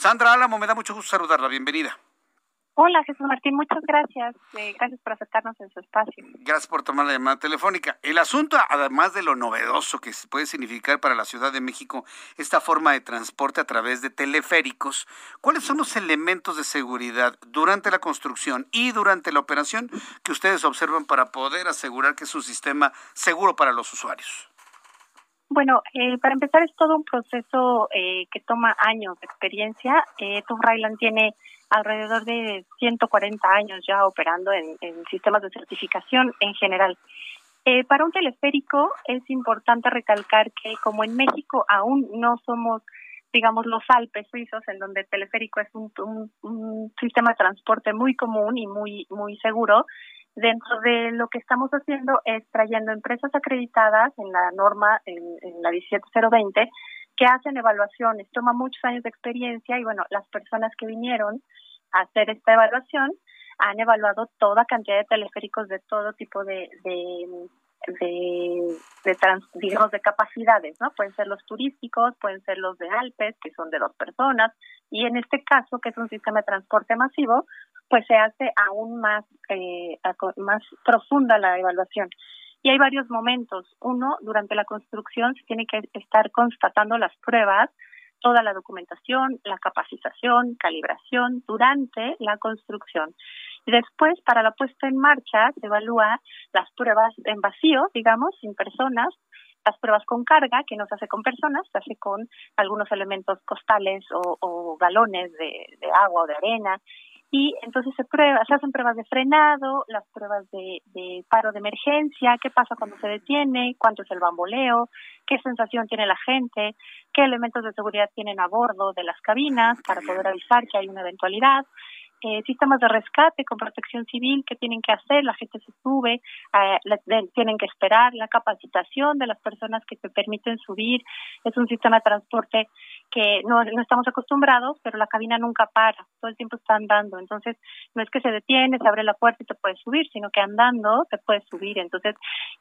Sandra Álamo, me da mucho gusto saludarla. Bienvenida. Hola Jesús Martín, muchas gracias. Eh, gracias por aceptarnos en su espacio. Gracias por tomar la llamada telefónica. El asunto, además de lo novedoso que puede significar para la Ciudad de México esta forma de transporte a través de teleféricos, ¿cuáles son los elementos de seguridad durante la construcción y durante la operación que ustedes observan para poder asegurar que es un sistema seguro para los usuarios? Bueno, eh, para empezar es todo un proceso eh, que toma años de experiencia. Eh, Tom Ryland tiene alrededor de 140 años ya operando en, sistemas de certificación en general. Eh, para un teleférico es importante recalcar que como en México aún no somos, digamos, los Alpes suizos, en donde el teleférico es un, un, sistema de transporte muy común y muy, muy seguro, Dentro de lo que estamos haciendo es trayendo empresas acreditadas en la norma, en, la 17020, que hacen evaluaciones. Toma muchos años de experiencia y bueno, las personas que vinieron a hacer esta evaluación han evaluado toda cantidad de teleféricos de todo tipo de, de, de, de digamos, de capacidades, ¿no? Pueden ser los turísticos, pueden ser los de Alpes, que son de dos personas, y en este caso, que es un sistema de transporte masivo, pues se hace aún más, eh, más profunda la evaluación. Y hay varios momentos. Uno, durante la construcción se tiene que estar constatando las pruebas, toda la documentación, la capacitación, calibración durante la construcción. Y después, para la puesta en marcha, se evalúa las pruebas en vacío, digamos, sin personas, las pruebas con carga, que no se hace con personas, se hace con algunos elementos costales o, galones de, de agua o de arena, y entonces se prueba, se hacen pruebas de frenado, las pruebas de, de, paro de emergencia, qué pasa cuando se detiene, cuánto es el bamboleo, qué sensación tiene la gente, qué elementos de seguridad tienen a bordo de las cabinas para poder avisar que hay una eventualidad, eh, sistemas de rescate con protección civil que tienen que hacer, la gente se sube, eh, tienen que esperar, la capacitación de las personas que te permiten subir, es un sistema de transporte que no, no estamos acostumbrados, pero la cabina nunca para, todo el tiempo está andando, entonces no es que se detiene, se abre la puerta y te puedes subir, sino que andando te puedes subir, entonces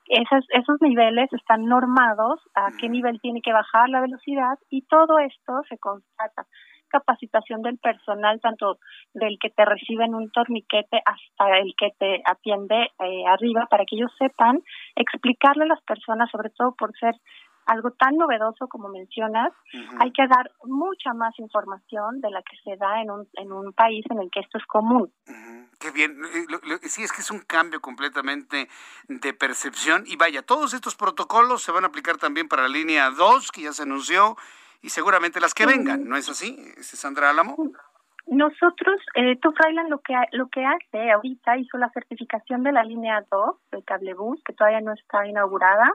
esos, esos niveles están normados a qué nivel tiene que bajar la velocidad y todo esto se constata. Capacitación del personal, tanto del que te recibe en un torniquete hasta el que te atiende eh, arriba, para que ellos sepan explicarle a las personas, sobre todo por ser algo tan novedoso como mencionas, hay que dar mucha más información de la que se da en un, en un país en el que esto es común. Qué bien, eh, sí es que es un cambio completamente de percepción. Y vaya, todos estos protocolos se van a aplicar también para la línea 2 que ya se anunció y seguramente las que vengan, ¿no es así, Sandra Álamo? Nosotros, eh, lo que, lo que hace ahorita hizo la certificación de la línea 2 del cablebus, que todavía no está inaugurada,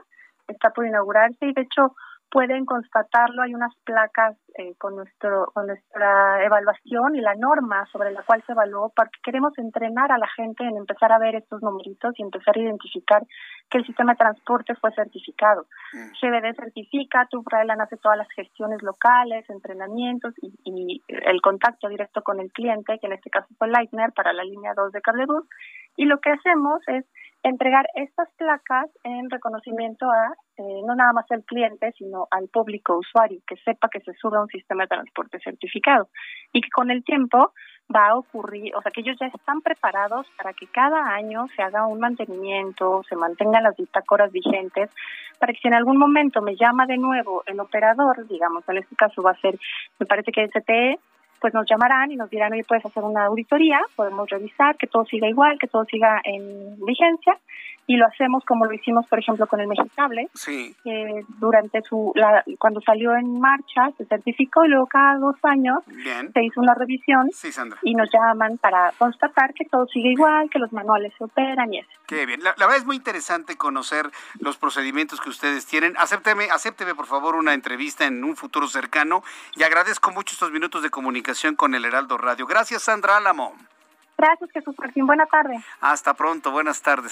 está por inaugurarse y de hecho pueden constatarlo. Hay unas placas eh, con, nuestro, con nuestra evaluación y la norma sobre la cual se evaluó, porque queremos entrenar a la gente en empezar a ver estos numeritos y empezar a identificar que el sistema de transporte fue certificado. Mm. GBD certifica, Tubrailan hace todas las gestiones locales, entrenamientos y, y, el contacto directo con el cliente, que en este caso fue Leitner para la línea 2 de Cablebus. Y lo que hacemos es entregar estas placas en reconocimiento a eh, no nada más al cliente, sino al público usuario, que sepa que se sube a un sistema de transporte certificado y que con el tiempo va a ocurrir, o sea, que ellos ya están preparados para que cada año se haga un mantenimiento, se mantengan las bitácoras vigentes, para que si en algún momento me llama de nuevo el operador, digamos, en este caso va a ser, me parece que STE, pues nos llamarán y nos dirán, oye, puedes hacer una auditoría, podemos revisar que todo siga igual, que todo siga en vigencia y lo hacemos como lo hicimos, por ejemplo, con el Mexicable. Sí. Eh, durante su, la, cuando salió en marcha, se certificó y luego cada dos años se hizo una revisión y nos llaman para constatar que todo sigue igual, que los manuales se operan y eso. Qué bien. La, verdad es muy interesante conocer los procedimientos que ustedes tienen. Acépteme, acépteme, por favor, una entrevista en un futuro cercano y agradezco mucho estos minutos de comunicación con el Heraldo Radio. Gracias, Sandra Álamo. Gracias, Jesús Martín. Buena tarde. Hasta pronto. Buenas tardes.